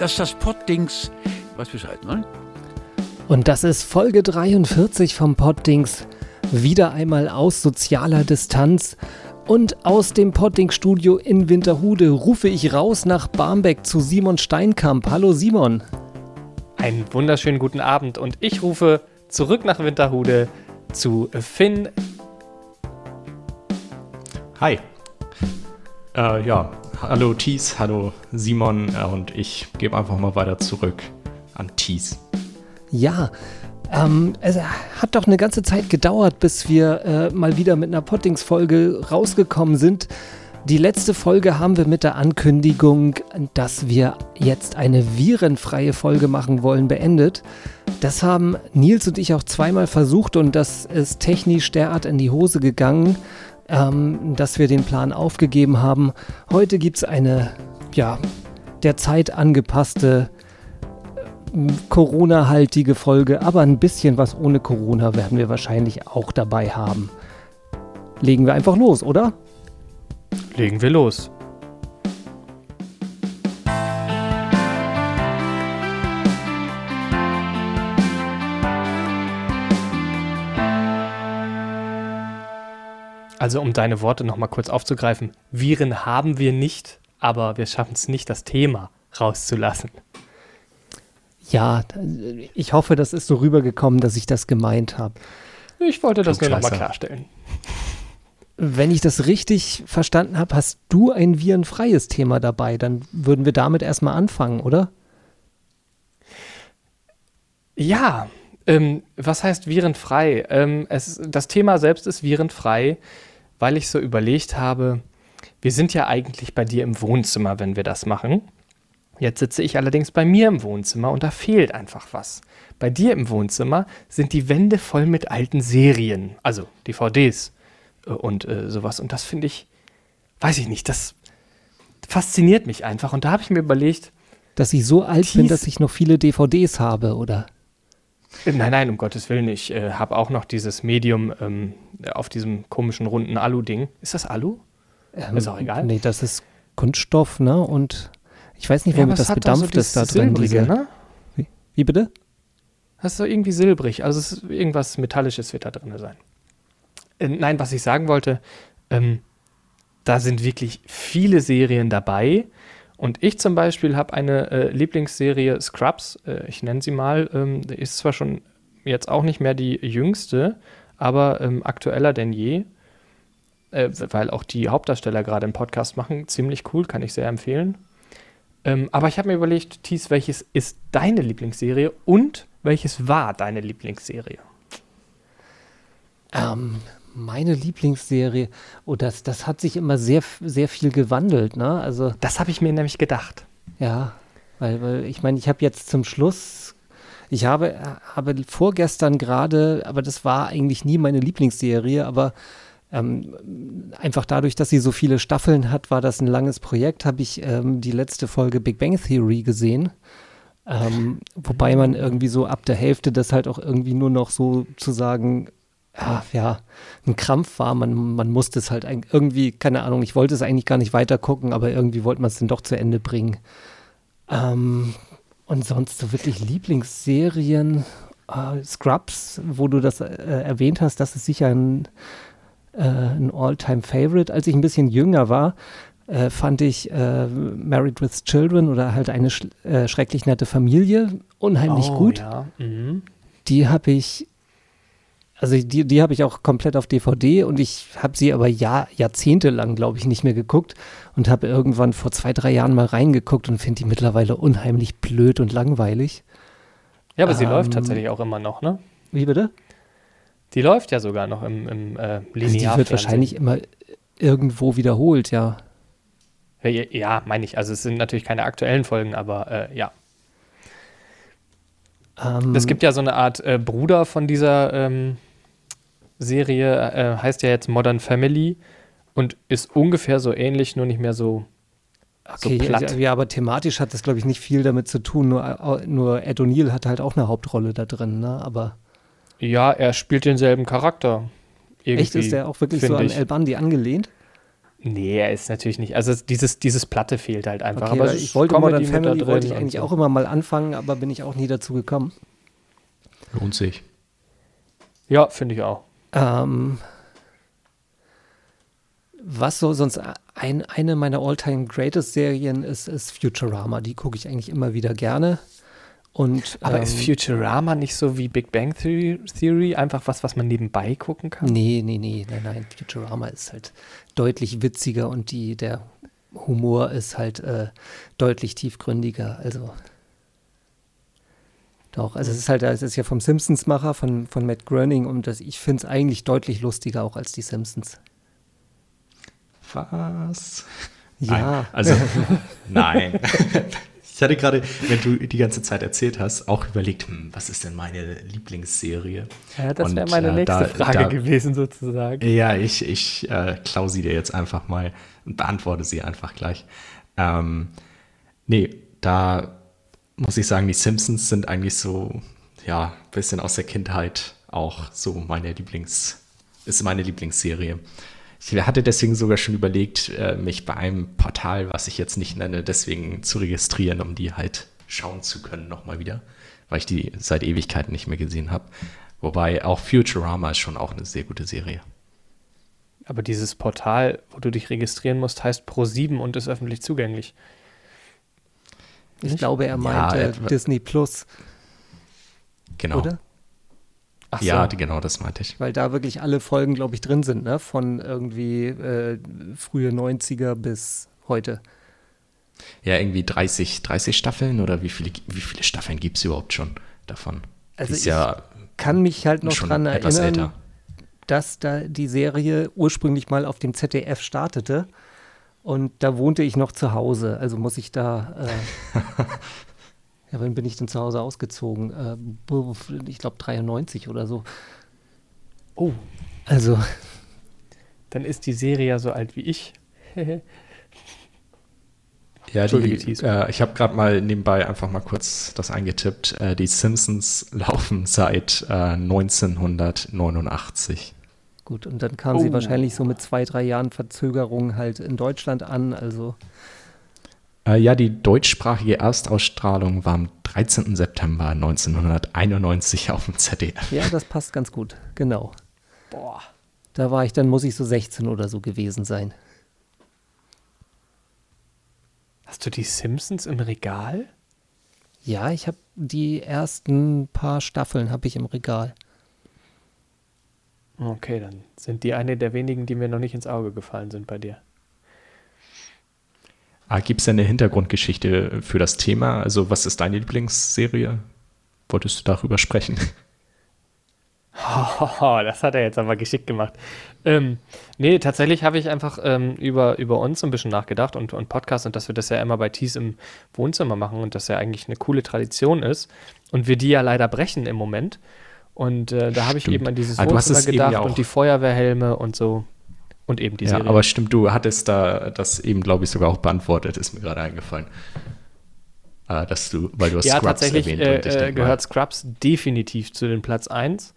Das ist das Poddings. Weiß Bescheid, ne? Und das ist Folge 43 vom Poddings. Wieder einmal aus sozialer Distanz. Und aus dem Podding-Studio in Winterhude rufe ich raus nach Barmbek zu Simon Steinkamp. Hallo Simon. Einen wunderschönen guten Abend und ich rufe zurück nach Winterhude zu Finn. Hi. Äh, ja, hallo Thies, hallo Simon äh, und ich gebe einfach mal weiter zurück an Thies. Ja, ähm, es hat doch eine ganze Zeit gedauert, bis wir äh, mal wieder mit einer Pottings-Folge rausgekommen sind. Die letzte Folge haben wir mit der Ankündigung, dass wir jetzt eine virenfreie Folge machen wollen, beendet. Das haben Nils und ich auch zweimal versucht und das ist technisch derart in die Hose gegangen, ähm, dass wir den Plan aufgegeben haben. Heute gibt es eine, ja, der Zeit angepasste, äh, Corona-haltige Folge, aber ein bisschen was ohne Corona werden wir wahrscheinlich auch dabei haben. Legen wir einfach los, oder? Legen wir los. Also um deine Worte nochmal kurz aufzugreifen, Viren haben wir nicht, aber wir schaffen es nicht, das Thema rauszulassen. Ja, ich hoffe, das ist so rübergekommen, dass ich das gemeint habe. Ich wollte das nur nochmal klarstellen. Wenn ich das richtig verstanden habe, hast du ein virenfreies Thema dabei. Dann würden wir damit erstmal anfangen, oder? Ja, ähm, was heißt virenfrei? Ähm, es, das Thema selbst ist virenfrei, weil ich so überlegt habe, wir sind ja eigentlich bei dir im Wohnzimmer, wenn wir das machen. Jetzt sitze ich allerdings bei mir im Wohnzimmer und da fehlt einfach was. Bei dir im Wohnzimmer sind die Wände voll mit alten Serien, also DVDs äh, und äh, sowas. Und das finde ich, weiß ich nicht, das fasziniert mich einfach. Und da habe ich mir überlegt, dass ich so alt bin, dass ich noch viele DVDs habe, oder? Nein, nein, um Gottes Willen. Ich äh, habe auch noch dieses Medium ähm, auf diesem komischen runden Alu-Ding. Ist das Alu? Ähm, ist auch egal. Nee, das ist Kunststoff, ne? Und ich weiß nicht, womit ja, das bedampft so ist da drin. Silbrige, ne? Wie, wie bitte? Das ist so irgendwie silbrig. Also es ist irgendwas Metallisches wird da drin sein. Äh, nein, was ich sagen wollte, ähm, da sind wirklich viele Serien dabei. Und ich zum Beispiel habe eine äh, Lieblingsserie Scrubs, äh, ich nenne sie mal, ähm, ist zwar schon jetzt auch nicht mehr die jüngste, aber ähm, aktueller denn je, äh, weil auch die Hauptdarsteller gerade einen Podcast machen. Ziemlich cool, kann ich sehr empfehlen. Ähm, aber ich habe mir überlegt, Thies, welches ist deine Lieblingsserie und welches war deine Lieblingsserie? Ähm, meine Lieblingsserie, oh, das, das hat sich immer sehr, sehr viel gewandelt, ne? Also, das habe ich mir nämlich gedacht. Ja, weil, weil ich meine, ich habe jetzt zum Schluss, ich habe, habe vorgestern gerade, aber das war eigentlich nie meine Lieblingsserie, aber ähm, einfach dadurch, dass sie so viele Staffeln hat, war das ein langes Projekt, habe ich ähm, die letzte Folge Big Bang Theory gesehen. Ähm, wobei man irgendwie so ab der Hälfte das halt auch irgendwie nur noch so zu sagen, ja, ja, ein Krampf war. Man, man musste es halt irgendwie, keine Ahnung, ich wollte es eigentlich gar nicht weiter gucken, aber irgendwie wollte man es dann doch zu Ende bringen. Ähm, und sonst so wirklich Lieblingsserien, äh, Scrubs, wo du das äh, erwähnt hast, das ist sicher ein, äh, ein All-Time-Favorite. Als ich ein bisschen jünger war, äh, fand ich äh, Married with Children oder halt eine sch äh, schrecklich nette Familie unheimlich oh, gut. Ja. Mhm. Die habe ich also die, die habe ich auch komplett auf DVD und ich habe sie aber Jahr, jahrzehntelang, glaube ich, nicht mehr geguckt und habe irgendwann vor zwei, drei Jahren mal reingeguckt und finde die mittlerweile unheimlich blöd und langweilig. Ja, aber ähm, sie läuft tatsächlich auch immer noch, ne? Wie bitte? Die läuft ja sogar noch im, im äh, Linear. Also die wird wahrscheinlich immer irgendwo wiederholt, ja. Ja, ja meine ich. Also es sind natürlich keine aktuellen Folgen, aber äh, ja. Ähm, es gibt ja so eine Art äh, Bruder von dieser ähm, Serie äh, heißt ja jetzt Modern Family und ist ungefähr so ähnlich, nur nicht mehr so, okay, so platt. Ja, aber thematisch hat das, glaube ich, nicht viel damit zu tun. Nur, nur Ed O'Neill hat halt auch eine Hauptrolle da drin, ne? Aber. Ja, er spielt denselben Charakter. Echt, ist der auch wirklich so an El Bundy angelehnt? Nee, er ist natürlich nicht. Also dieses, dieses Platte fehlt halt einfach. Okay, aber ich wollte Comedy Modern Family da wollte drin ich eigentlich so. auch immer mal anfangen, aber bin ich auch nie dazu gekommen. Lohnt sich. Ja, finde ich auch. Ähm, was so sonst ein, eine meiner all-time greatest Serien ist, ist Futurama. Die gucke ich eigentlich immer wieder gerne. Und, Aber ähm, ist Futurama nicht so wie Big Bang Theory, einfach was, was man nebenbei gucken kann? Nee, nee, nee, nein, nein. Futurama ist halt deutlich witziger und die, der Humor ist halt äh, deutlich tiefgründiger. Also doch, also es ist halt, es ist ja vom Simpsons-Macher, von, von Matt Groening und das, ich finde es eigentlich deutlich lustiger auch als die Simpsons. Was? Ja, Nein, also, nein. Ich hatte gerade, wenn du die ganze Zeit erzählt hast, auch überlegt, hm, was ist denn meine Lieblingsserie? Ja, das wäre meine äh, nächste da- Frage da- gewesen, sozusagen. Ja, ich, ich äh, klau sie dir jetzt einfach mal und beantworte sie einfach gleich. Ähm, nee, da muss ich sagen, die Simpsons sind eigentlich so, ja, ein bisschen aus der Kindheit auch so meine Lieblings, ist meine Lieblingsserie. Ich hatte deswegen sogar schon überlegt, äh, mich bei einem Portal, was ich jetzt nicht nenne, deswegen zu registrieren, um die halt schauen zu können nochmal wieder, weil ich die seit Ewigkeiten nicht mehr gesehen habe. Wobei auch Futurama ist schon auch eine sehr gute Serie. Aber dieses Portal, wo du dich registrieren musst, heißt Pro7 und ist öffentlich zugänglich. Ich nicht? glaube, er Ja, meint äh, etwa- Disney Plus, Genau. oder? Ach Ja, so. genau, das meinte ich. Weil da wirklich alle Folgen, glaube ich, drin sind, ne? Von irgendwie äh, frühe 90er bis heute. Ja, irgendwie 30, 30 Staffeln oder wie viele, wie viele Staffeln gibt es überhaupt schon davon? Also ich ja Kann mich halt noch dran erinnern, dass da die Serie ursprünglich mal auf dem ZDF startete. Und da wohnte ich noch zu Hause. Also muss ich da. Äh, ja, wann bin ich denn zu Hause ausgezogen? Äh, buh, ich glaube 93 oder so. Oh, Also, dann ist die Serie ja so alt wie ich. Ja, die, äh, ich habe gerade mal nebenbei einfach mal kurz das eingetippt. Äh, die Simpsons laufen seit äh, 1989. gut. Und dann kam sie Oh. wahrscheinlich so mit zwei, drei Jahren Verzögerung halt in Deutschland an. Also, Äh, ja, die deutschsprachige Erstausstrahlung war am 13. September 1991 auf dem ZDF. ja, das passt ganz gut. Genau. Boah. Da war ich, dann muss ich so 16 oder so gewesen sein. Hast du die Simpsons im Regal? Ja, ich habe die ersten paar Staffeln habe ich im Regal. Okay, dann sind die eine der wenigen, die mir noch nicht ins Auge gefallen sind bei dir. Ah, Gibt es eine Hintergrundgeschichte für das Thema? Also, was ist deine Lieblingsserie? Wolltest du darüber sprechen? Oh, das hat er jetzt aber geschickt gemacht. Ähm, nee, tatsächlich habe ich einfach ähm, über, über uns ein bisschen nachgedacht und, und Podcast und dass wir das ja immer bei Tees im Wohnzimmer machen und das ja eigentlich eine coole Tradition ist und wir die ja leider brechen im Moment. Und äh, da habe ich eben an dieses Ah, du hast Wohnzimmer gedacht ja und die Feuerwehrhelme und so und eben die ja, Serie. aber stimmt, du hattest da das eben, glaube ich, sogar auch beantwortet, ist mir gerade eingefallen. Äh, dass du, weil du hast ja, Scrubs tatsächlich erwähnt äh, ich äh, gehört Scrubs definitiv zu den Platz 1.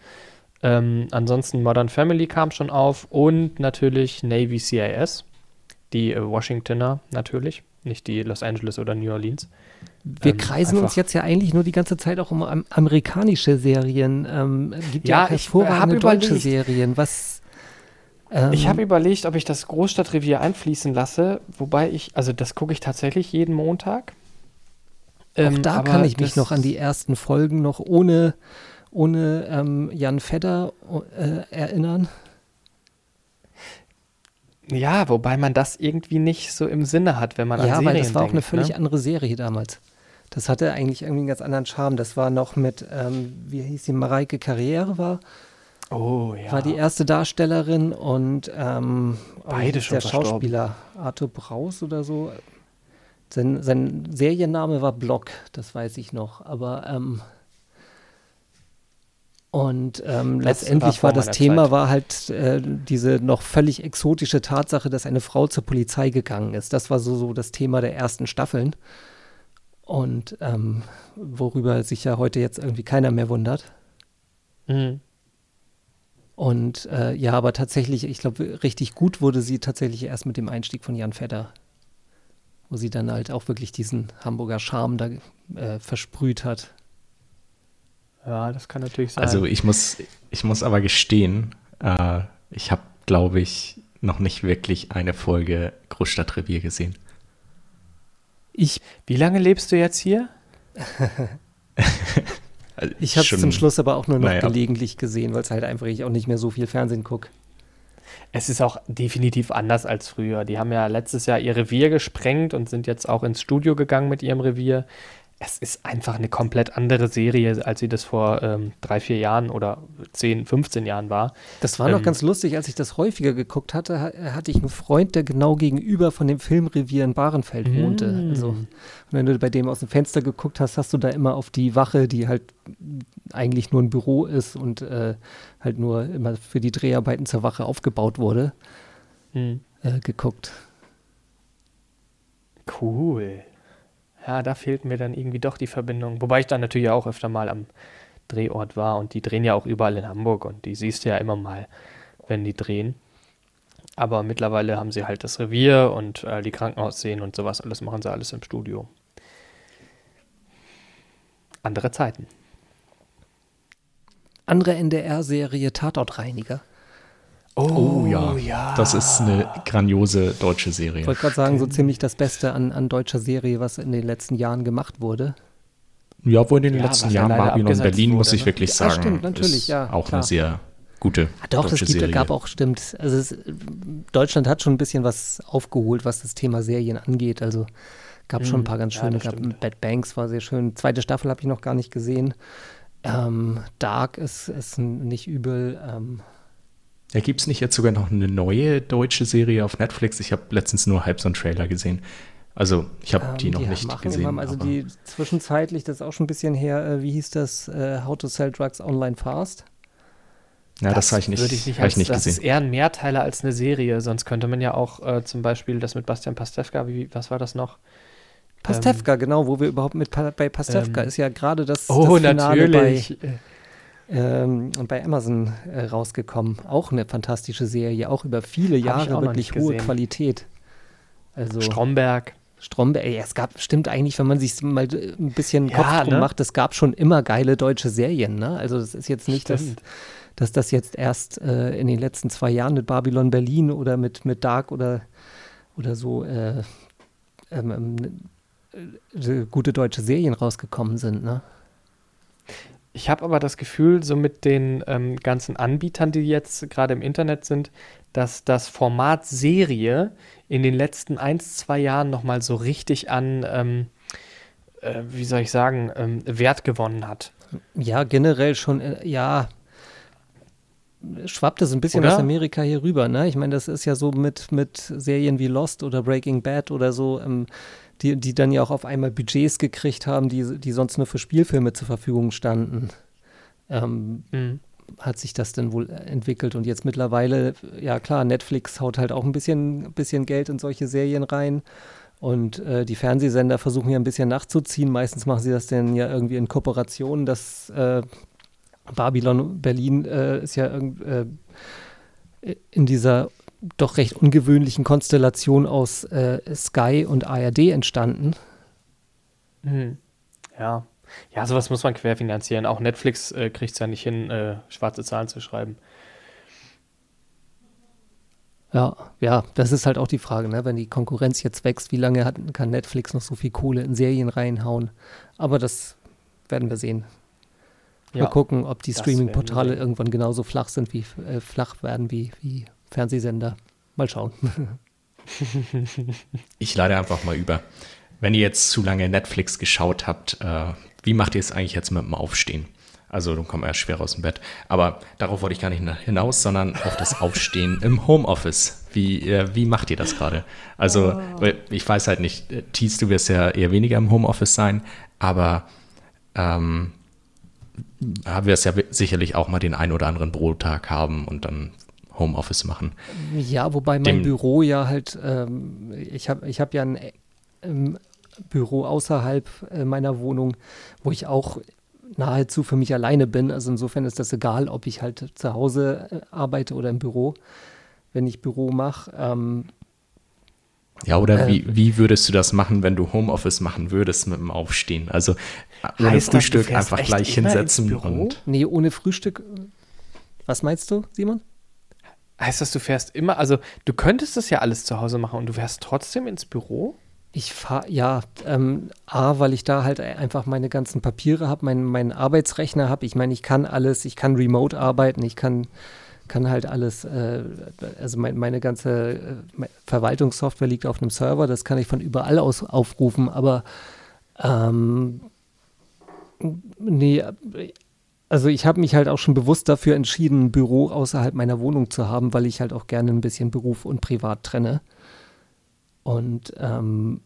Ähm, ansonsten Modern Family kam schon auf und natürlich Navy CIS, die äh, Washingtoner natürlich, nicht die Los Angeles oder New Orleans. Wir Ähm, kreisen uns jetzt ja eigentlich nur die ganze Zeit auch um am amerikanische Serien. Ähm, gibt Ja, ja, äh, hervorragende deutsche überlegt- Serien. Was? Ähm, Ich habe überlegt, ob ich das Großstadtrevier einfließen lasse, wobei ich, also das gucke ich tatsächlich jeden Montag. auch Ähm, da kann ich mich noch an die ersten Folgen noch ohne, ohne ähm, Jan Fedder äh, erinnern. Ja, wobei man das irgendwie nicht so im Sinne hat, wenn man an Ja, Serien weil das war auch eine denkt, völlig ne? andere Serie damals. Das hatte eigentlich irgendwie einen ganz anderen Charme. Das war noch mit, ähm, wie hieß sie, Mareike Karriere war, Oh ja. war die erste Darstellerin und ähm, Beide schon der verstorben. Schauspieler Arthur Braus oder so. Sein, sein Serienname war Block, das weiß ich noch. Aber ähm, und ähm, letztendlich war war, das Thema Zeit. war halt äh, diese noch völlig exotische Tatsache, dass eine Frau zur Polizei gegangen ist. Das war so, so das Thema der ersten Staffeln. Und ähm, worüber sich ja heute jetzt irgendwie keiner mehr wundert. Mhm. Und äh, ja, aber tatsächlich, ich glaube, richtig gut wurde sie tatsächlich erst mit dem Einstieg von Jan Fedder, wo sie dann halt auch wirklich diesen Hamburger Charme da äh, versprüht hat. Ja, das kann natürlich sein. Also ich muss, ich muss aber gestehen, äh, ich habe, glaube ich, noch nicht wirklich eine Folge Großstadtrevier gesehen. Ich. Wie lange lebst du jetzt hier? Also ich habe es zum Schluss aber auch nur noch naja. gelegentlich gesehen, weil es halt einfach ich auch nicht mehr so viel Fernsehen gucke. Es ist auch definitiv anders als früher. Die haben ja letztes Jahr ihr Revier gesprengt und sind jetzt auch ins Studio gegangen mit ihrem Revier es ist einfach eine komplett andere Serie, als sie das vor ähm, drei, vier Jahren oder zehn, 15 Jahren war. Das war ähm, noch ganz lustig, als ich das häufiger geguckt hatte, hatte ich einen Freund, der genau gegenüber von dem Filmrevier in Bahrenfeld mm. wohnte. Also, wenn du bei dem aus dem Fenster geguckt hast, hast du da immer auf die Wache, die halt eigentlich nur ein Büro ist und äh, halt nur immer für die Dreharbeiten zur Wache aufgebaut wurde, mm. äh, geguckt. Cool ja, da fehlt mir dann irgendwie doch die Verbindung. Wobei ich dann natürlich auch öfter mal am Drehort war und die drehen ja auch überall in Hamburg und die siehst du ja immer mal, wenn die drehen. Aber mittlerweile haben sie halt das Revier und äh, die Krankenhausszenen und sowas, alles machen sie alles im Studio. Andere Zeiten. Andere NDR-Serie Tatortreiniger. Oh, oh ja. ja. Das ist eine grandiose deutsche Serie. Ich wollte gerade sagen, so ziemlich das Beste an, an deutscher Serie, was in den letzten Jahren gemacht wurde. Ja, wo in den ja, letzten Jahren Babylon Berlin, wurde, muss ich ne? wirklich ja, sagen. stimmt, natürlich, ja. Auch klar. eine sehr gute ah, Doch, deutsche es gibt, Serie. gab auch, stimmt. Also es, Deutschland hat schon ein bisschen was aufgeholt, was das Thema Serien angeht. Also gab mhm. schon ein paar ganz schöne. Ja, gab, Bad Banks war sehr schön. Zweite Staffel habe ich noch gar nicht gesehen. Ähm, Dark ist, ist nicht übel. Ähm, ja, gibt es nicht jetzt sogar noch eine neue deutsche Serie auf Netflix? Ich habe letztens nur halb so einen Trailer gesehen. Also ich habe ähm, die noch die nicht gesehen. Immer, also die zwischenzeitlich, das ist auch schon ein bisschen her, äh, wie hieß das, äh, How to Sell Drugs Online Fast? Ja, das, das habe ich nicht, ich nicht, als, ich nicht das gesehen. Das ist eher ein Mehrteiler als eine Serie, sonst könnte man ja auch äh, zum Beispiel das mit Bastian Pastewka, wie, was war das noch? Pastewka, ähm, genau, wo wir überhaupt mit bei Pastewka ähm, ist ja gerade das, oh, das Finale natürlich. bei ähm, und bei Amazon äh, rausgekommen. Auch eine fantastische Serie, auch über viele Jahre wirklich hohe Qualität. Also Stromberg. Stromberg, ey, es gab, stimmt eigentlich, wenn man sich mal ein bisschen ja, Kopf drum ne? macht, es gab schon immer geile deutsche Serien, ne? Also das ist jetzt nicht, dass, dass das jetzt erst äh, in den letzten zwei Jahren mit Babylon Berlin oder mit, mit Dark oder, oder so äh, ähm, ähm äh, gute deutsche Serien rausgekommen sind, ne? Ich habe aber das Gefühl, so mit den ähm, ganzen Anbietern, die jetzt gerade im Internet sind, dass das Format Serie in den letzten ein, zwei Jahren nochmal so richtig an, ähm, äh, wie soll ich sagen, ähm, Wert gewonnen hat. Ja, generell schon, äh, ja, schwappt es ein bisschen oder? aus Amerika hier rüber. Ne? Ich meine, das ist ja so mit, mit Serien wie Lost oder Breaking Bad oder so. Ähm, die, die dann ja auch auf einmal Budgets gekriegt haben, die, die sonst nur für Spielfilme zur Verfügung standen. Ähm, mhm. Hat sich das denn wohl entwickelt und jetzt mittlerweile, ja klar, Netflix haut halt auch ein bisschen, bisschen Geld in solche Serien rein. Und äh, die Fernsehsender versuchen ja ein bisschen nachzuziehen. Meistens machen sie das dann ja irgendwie in Kooperation. Das äh, Babylon Berlin äh, ist ja äh, in dieser doch recht ungewöhnlichen Konstellation aus äh, Sky und ARD entstanden. Mhm. Ja. Ja, sowas muss man querfinanzieren. Auch Netflix äh, kriegt es ja nicht hin, äh, schwarze Zahlen zu schreiben. Ja, ja, das ist halt auch die Frage, ne? wenn die Konkurrenz jetzt wächst, wie lange hat, kann Netflix noch so viel Kohle in Serien reinhauen? Aber das werden wir sehen. Ja, Mal gucken, ob die Streaming-Portale irgendwann genauso flach sind, wie äh, flach werden wie, wie Fernsehsender. Mal schauen. ich leide einfach mal über. Wenn ihr jetzt zu lange Netflix geschaut habt, äh, wie macht ihr es eigentlich jetzt mit dem Aufstehen? Also, dann kommt erst schwer aus dem Bett. Aber darauf wollte ich gar nicht hinaus, sondern auf das Aufstehen im Homeoffice. Wie, äh, wie macht ihr das gerade? Also, oh. ich weiß halt nicht, äh, Thies, du wirst ja eher weniger im Homeoffice sein, aber ähm, wirst ja sicherlich auch mal den einen oder anderen Bürotag haben und dann Homeoffice machen. Ja, wobei mein Dem, Büro ja halt, ähm, ich habe ich hab ja ein ähm, Büro außerhalb äh, meiner Wohnung, wo ich auch nahezu für mich alleine bin. Also insofern ist das egal, ob ich halt zu Hause äh, arbeite oder im Büro, wenn ich Büro mache. Ähm, ja, oder äh, wie, wie würdest du das machen, wenn du Homeoffice machen würdest mit dem Aufstehen? Also ohne Frühstück das, einfach gleich hinsetzen und. Nee, ohne Frühstück. Was meinst du, Simon? Heißt das, du fährst immer, also du könntest das ja alles zu Hause machen und du fährst trotzdem ins Büro? Ich fahre, ja, ähm, A, weil ich da halt einfach meine ganzen Papiere habe, meinen mein Arbeitsrechner habe. Ich meine, ich kann alles, ich kann remote arbeiten, ich kann kann halt alles, äh, also mein, meine ganze äh, Verwaltungssoftware liegt auf einem Server, das kann ich von überall aus aufrufen, aber ähm, nee, also ich habe mich halt auch schon bewusst dafür entschieden, ein Büro außerhalb meiner Wohnung zu haben, weil ich halt auch gerne ein bisschen Beruf und Privat trenne. Und ähm,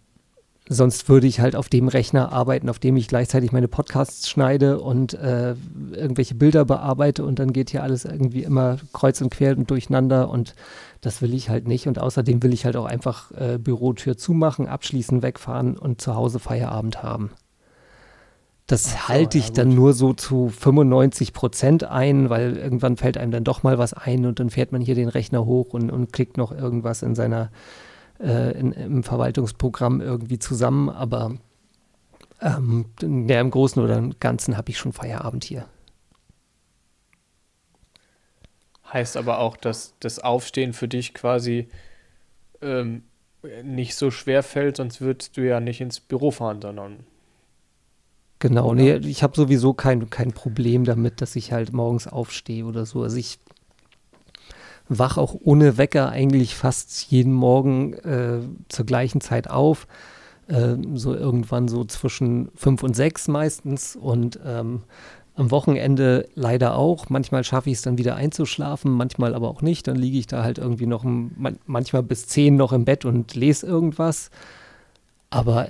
sonst würde ich halt auf dem Rechner arbeiten, auf dem ich gleichzeitig meine Podcasts schneide und äh, irgendwelche Bilder bearbeite und dann geht hier alles irgendwie immer kreuz und quer und durcheinander und das will ich halt nicht. Und außerdem will ich halt auch einfach äh, Bürotür zumachen, abschließen, wegfahren und zu Hause Feierabend haben. Das so, halte ich ja, dann nur so zu 95 Prozent ein, weil irgendwann fällt einem dann doch mal was ein und dann fährt man hier den Rechner hoch und, und klickt noch irgendwas in seiner äh, in, im Verwaltungsprogramm irgendwie zusammen, aber ähm, ja, im Großen oder Ganzen habe ich schon Feierabend hier. Heißt aber auch, dass das Aufstehen für dich quasi ähm, nicht so schwer fällt, sonst würdest du ja nicht ins Büro fahren, sondern. Genau, nee, ich habe sowieso kein, kein Problem damit, dass ich halt morgens aufstehe oder so. Also ich wach auch ohne Wecker eigentlich fast jeden Morgen äh, zur gleichen Zeit auf. Äh, so irgendwann so zwischen fünf und sechs meistens und ähm, am Wochenende leider auch. Manchmal schaffe ich es dann wieder einzuschlafen, manchmal aber auch nicht. Dann liege ich da halt irgendwie noch man manchmal bis zehn noch im Bett und lese irgendwas. Aber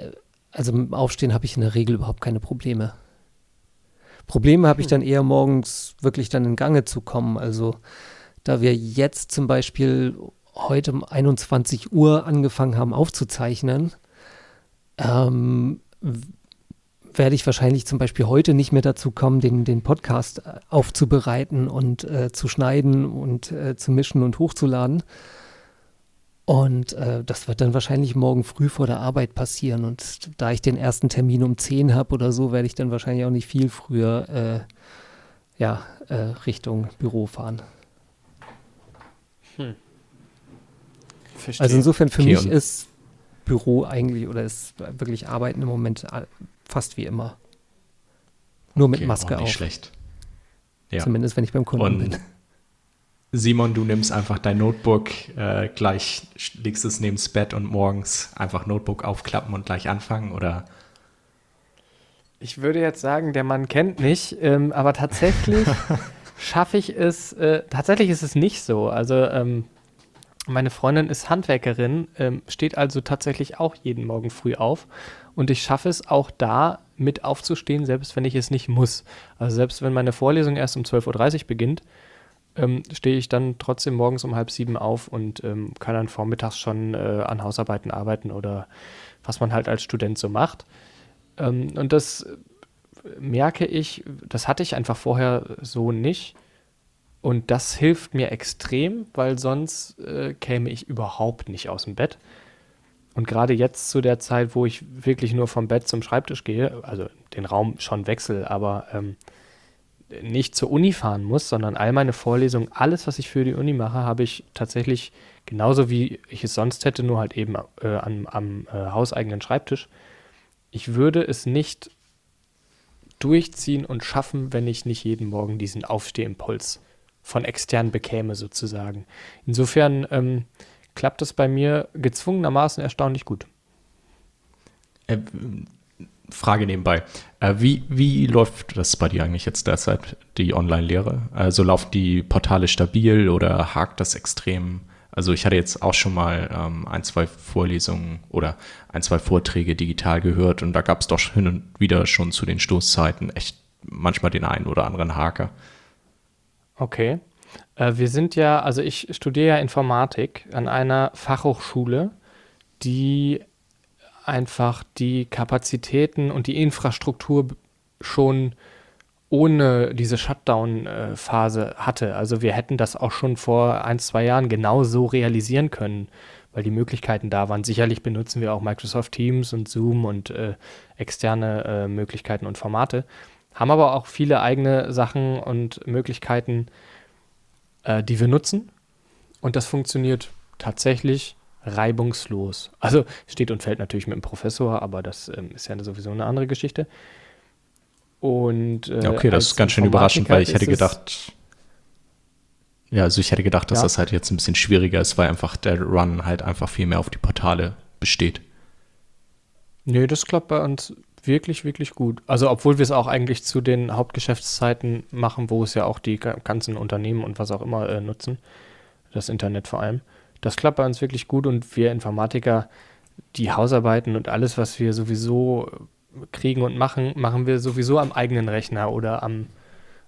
also mit dem Aufstehen habe ich in der Regel überhaupt keine Probleme. Probleme habe ich dann eher morgens wirklich dann in Gange zu kommen. Also da wir jetzt zum Beispiel heute um 21 Uhr angefangen haben aufzuzeichnen, ähm, werde ich wahrscheinlich zum Beispiel heute nicht mehr dazu kommen, den, den Podcast äh, aufzubereiten und äh, zu schneiden und äh, zu mischen und hochzuladen. Und äh, das wird dann wahrscheinlich morgen früh vor der Arbeit passieren. Und da ich den ersten Termin um 10 habe oder so, werde ich dann wahrscheinlich auch nicht viel früher äh, ja, äh, Richtung Büro fahren. Hm. Also insofern für okay, mich ist Büro eigentlich oder ist wirklich Arbeiten im Moment fast wie immer. Nur okay, mit Maske auch. Nicht auf. schlecht. Ja. Zumindest wenn ich beim Kunden Und bin. Simon, du nimmst einfach dein Notebook, äh, gleich legst es neben das Bett und morgens einfach Notebook aufklappen und gleich anfangen oder? Ich würde jetzt sagen, der Mann kennt mich, ähm, aber tatsächlich schaffe ich es, äh, tatsächlich ist es nicht so. Also ähm, meine Freundin ist Handwerkerin, ähm, steht also tatsächlich auch jeden Morgen früh auf und ich schaffe es auch da mit aufzustehen, selbst wenn ich es nicht muss. Also selbst wenn meine Vorlesung erst um 12.30 Uhr beginnt, ähm, stehe ich dann trotzdem morgens um halb sieben auf und ähm, kann dann vormittags schon äh, an Hausarbeiten arbeiten oder was man halt als Student so macht. Ähm, und das merke ich, das hatte ich einfach vorher so nicht. Und das hilft mir extrem, weil sonst äh, käme ich überhaupt nicht aus dem Bett. Und gerade jetzt zu der Zeit, wo ich wirklich nur vom Bett zum Schreibtisch gehe, also den Raum schon wechsle, aber ähm, nicht zur Uni fahren muss, sondern all meine Vorlesungen, alles, was ich für die Uni mache, habe ich tatsächlich genauso wie ich es sonst hätte, nur halt eben äh, am, am äh, hauseigenen Schreibtisch. Ich würde es nicht durchziehen und schaffen, wenn ich nicht jeden Morgen diesen Aufstehimpuls von extern bekäme, sozusagen. Insofern ähm, klappt es bei mir gezwungenermaßen erstaunlich gut. Äh, Frage nebenbei. Äh, wie, wie läuft das bei dir eigentlich jetzt derzeit, die Online-Lehre? Also laufen die Portale stabil oder hakt das extrem? Also ich hatte jetzt auch schon mal ähm, ein, zwei Vorlesungen oder ein, zwei Vorträge digital gehört und da gab es doch hin und wieder schon zu den Stoßzeiten echt manchmal den einen oder anderen Haker. Okay. Äh, wir sind ja, also ich studiere ja Informatik an einer Fachhochschule, die einfach die Kapazitäten und die Infrastruktur schon ohne diese Shutdown-Phase hatte. Also wir hätten das auch schon vor ein, zwei Jahren genau so realisieren können, weil die Möglichkeiten da waren. Sicherlich benutzen wir auch Microsoft Teams und Zoom und äh, externe äh, Möglichkeiten und Formate, haben aber auch viele eigene Sachen und Möglichkeiten, äh, die wir nutzen. Und das funktioniert tatsächlich reibungslos. Also steht und fällt natürlich mit dem Professor, aber das ähm, ist ja sowieso eine andere Geschichte. Und äh, ja, okay, das ist ganz schön überraschend, weil ich hätte gedacht, ja, also ich hätte gedacht, dass ja. das halt jetzt ein bisschen schwieriger ist, weil einfach der Run halt einfach viel mehr auf die Portale besteht. Nee, das klappt bei uns wirklich, wirklich gut. Also obwohl wir es auch eigentlich zu den Hauptgeschäftszeiten machen, wo es ja auch die ganzen Unternehmen und was auch immer äh, nutzen, das Internet vor allem. Das klappt bei uns wirklich gut und wir Informatiker, die Hausarbeiten und alles, was wir sowieso kriegen und machen, machen wir sowieso am eigenen Rechner oder am,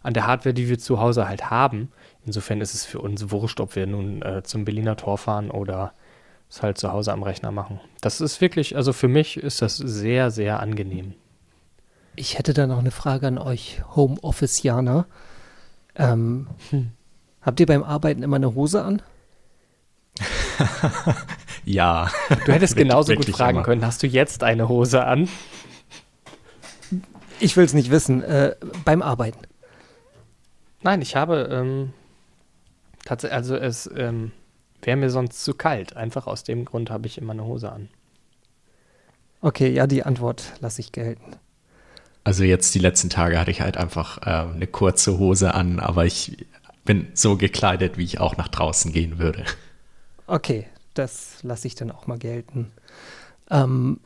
an der Hardware, die wir zu Hause halt haben. Insofern ist es für uns wurscht, ob wir nun äh, zum Berliner Tor fahren oder es halt zu Hause am Rechner machen. Das ist wirklich, also für mich ist das sehr, sehr angenehm. Ich hätte da noch eine Frage an euch Homeoffice-Janer. Ähm, hm. Habt ihr beim Arbeiten immer eine Hose an? ja. Du hättest genauso gut fragen immer. können, hast du jetzt eine Hose an? Ich will es nicht wissen. Äh, beim Arbeiten. Nein, ich habe ähm, tatsächlich, also es ähm, wäre mir sonst zu kalt. Einfach aus dem Grund habe ich immer eine Hose an. Okay, ja, die Antwort lasse ich gelten. Also jetzt die letzten Tage hatte ich halt einfach äh, eine kurze Hose an, aber ich bin so gekleidet, wie ich auch nach draußen gehen würde. Okay, das lasse ich dann auch mal gelten. Ähm,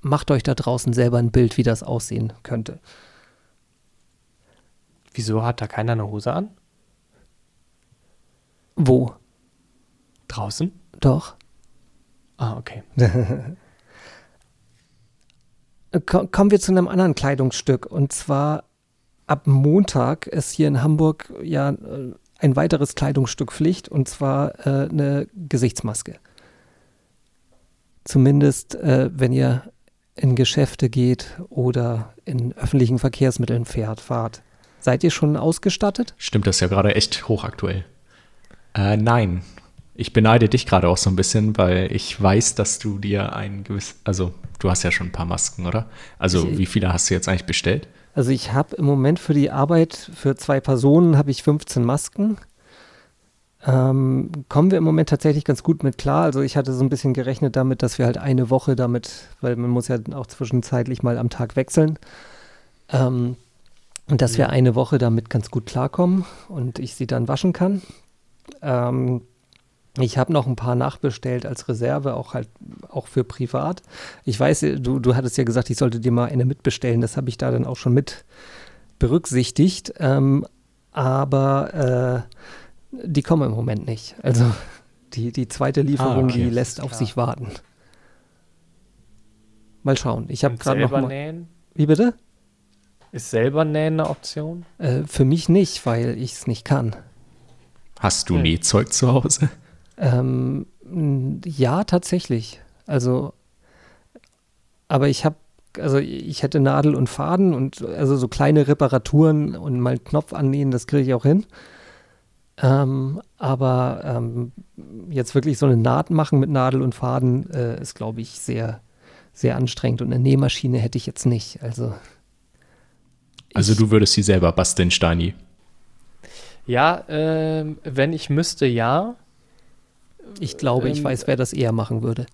macht euch da draußen selber ein Bild, wie das aussehen könnte. Wieso hat da keiner eine Hose an? Wo? Draußen? Doch. Ah, okay. Kommen wir zu einem anderen Kleidungsstück. Und zwar ab Montag ist hier in Hamburg ja äh, ein weiteres Kleidungsstück Pflicht, und zwar äh, eine Gesichtsmaske. Zumindest, äh, wenn ihr in Geschäfte geht oder in öffentlichen Verkehrsmitteln fährt, fahrt. Seid ihr schon ausgestattet? Stimmt, das ist ja gerade echt hochaktuell. Äh, nein. Ich beneide dich gerade auch so ein bisschen, weil ich weiß, dass du dir ein gewisses, also du hast ja schon ein paar Masken, oder? Also ich, wie viele hast du jetzt eigentlich bestellt? Also ich habe im Moment für die Arbeit für zwei Personen habe ich 15 Masken. Ähm, kommen wir im Moment tatsächlich ganz gut mit klar. Also ich hatte so ein bisschen gerechnet damit, dass wir halt eine Woche damit, weil man muss ja auch zwischenzeitlich mal am Tag wechseln. Ähm, und dass ja. wir eine Woche damit ganz gut klarkommen und ich sie dann waschen kann. Ähm, ich habe noch ein paar nachbestellt als Reserve, auch halt auch für privat. Ich weiß, du, du hattest ja gesagt, ich sollte dir mal eine mitbestellen. Das habe ich da dann auch schon mit berücksichtigt. Ähm, aber äh, die kommen im Moment nicht. Also die, die zweite Lieferung, ah, okay. die lässt auf sich warten. Mal schauen. Ich habe gerade noch mal. Nähen? Wie bitte? Ist selber nähen eine Option? Äh, für mich nicht, weil ich es nicht kann. Hast du hm. Nähzeug zu Hause? Ähm, ja, tatsächlich. Also, aber ich habe, also ich hätte Nadel und Faden und also so kleine Reparaturen und mal einen Knopf annähen, das kriege ich auch hin. Ähm, aber ähm, jetzt wirklich so eine Naht machen mit Nadel und Faden äh, ist, glaube ich, sehr, sehr anstrengend. Und eine Nähmaschine hätte ich jetzt nicht. Also also du würdest sie selber basteln, Steini? Ja, äh, wenn ich müsste, ja. Ich glaube, ähm, ich weiß, wer das eher machen würde.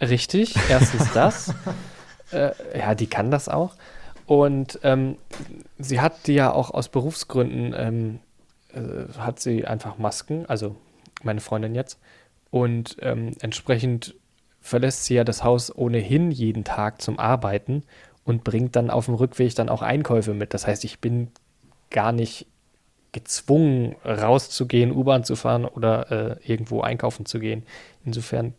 Richtig, erstens das. äh, ja, die kann das auch. Und ähm, sie hat die ja auch aus Berufsgründen, ähm, äh, hat sie einfach Masken, also meine Freundin jetzt. Und ähm, entsprechend verlässt sie ja das Haus ohnehin jeden Tag zum Arbeiten und bringt dann auf dem Rückweg dann auch Einkäufe mit. Das heißt, ich bin gar nicht gezwungen, rauszugehen, U-Bahn zu fahren oder äh, irgendwo einkaufen zu gehen. Insofern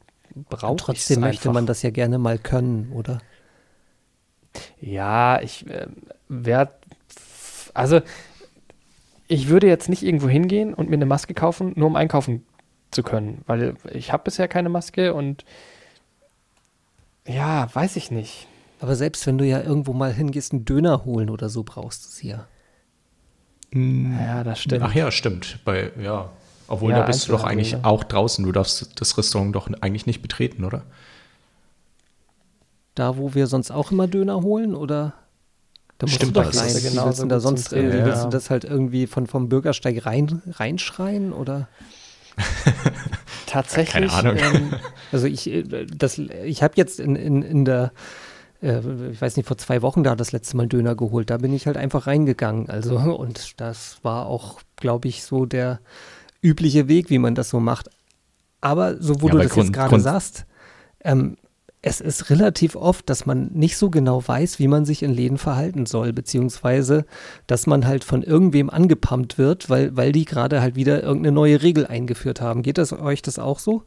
brauche ich Trotzdem möchte man das ja gerne mal können, oder? Ja, ich äh, werde, also ich würde jetzt nicht irgendwo hingehen und mir eine Maske kaufen, nur um einkaufen zu können, weil ich habe bisher keine Maske und ja, weiß ich nicht. Aber selbst wenn du ja irgendwo mal hingehst, einen Döner holen oder so, brauchst du es hier. Ja, das stimmt. Ach ja, stimmt. Bei, ja. Obwohl, Ja, da bist du doch eigentlich auch draußen. Du darfst das Restaurant doch eigentlich nicht betreten, oder? Da, wo wir sonst auch immer Döner holen, oder? Da musst Stimmt, du doch ist rein. es Wie genauso willst du da sonst irgendwie, ja. willst du das halt irgendwie von, vom Bürgersteig rein, reinschreien, oder? Tatsächlich. Keine Ahnung. Ähm, Also ich, äh, das, ich habe jetzt in, in, in der, äh, ich weiß nicht, vor zwei Wochen da das letzte Mal Döner geholt. Da bin ich halt einfach reingegangen. Also, und das war auch, glaube ich, so der übliche Weg, wie man das so macht. Aber so, wo Ja, du das Grund- jetzt gerade sagst, ähm, es ist relativ oft, dass man nicht so genau weiß, wie man sich in Läden verhalten soll, beziehungsweise, dass man halt von irgendwem angepumpt wird, weil, weil die gerade halt wieder irgendeine neue Regel eingeführt haben. Geht das euch das auch so?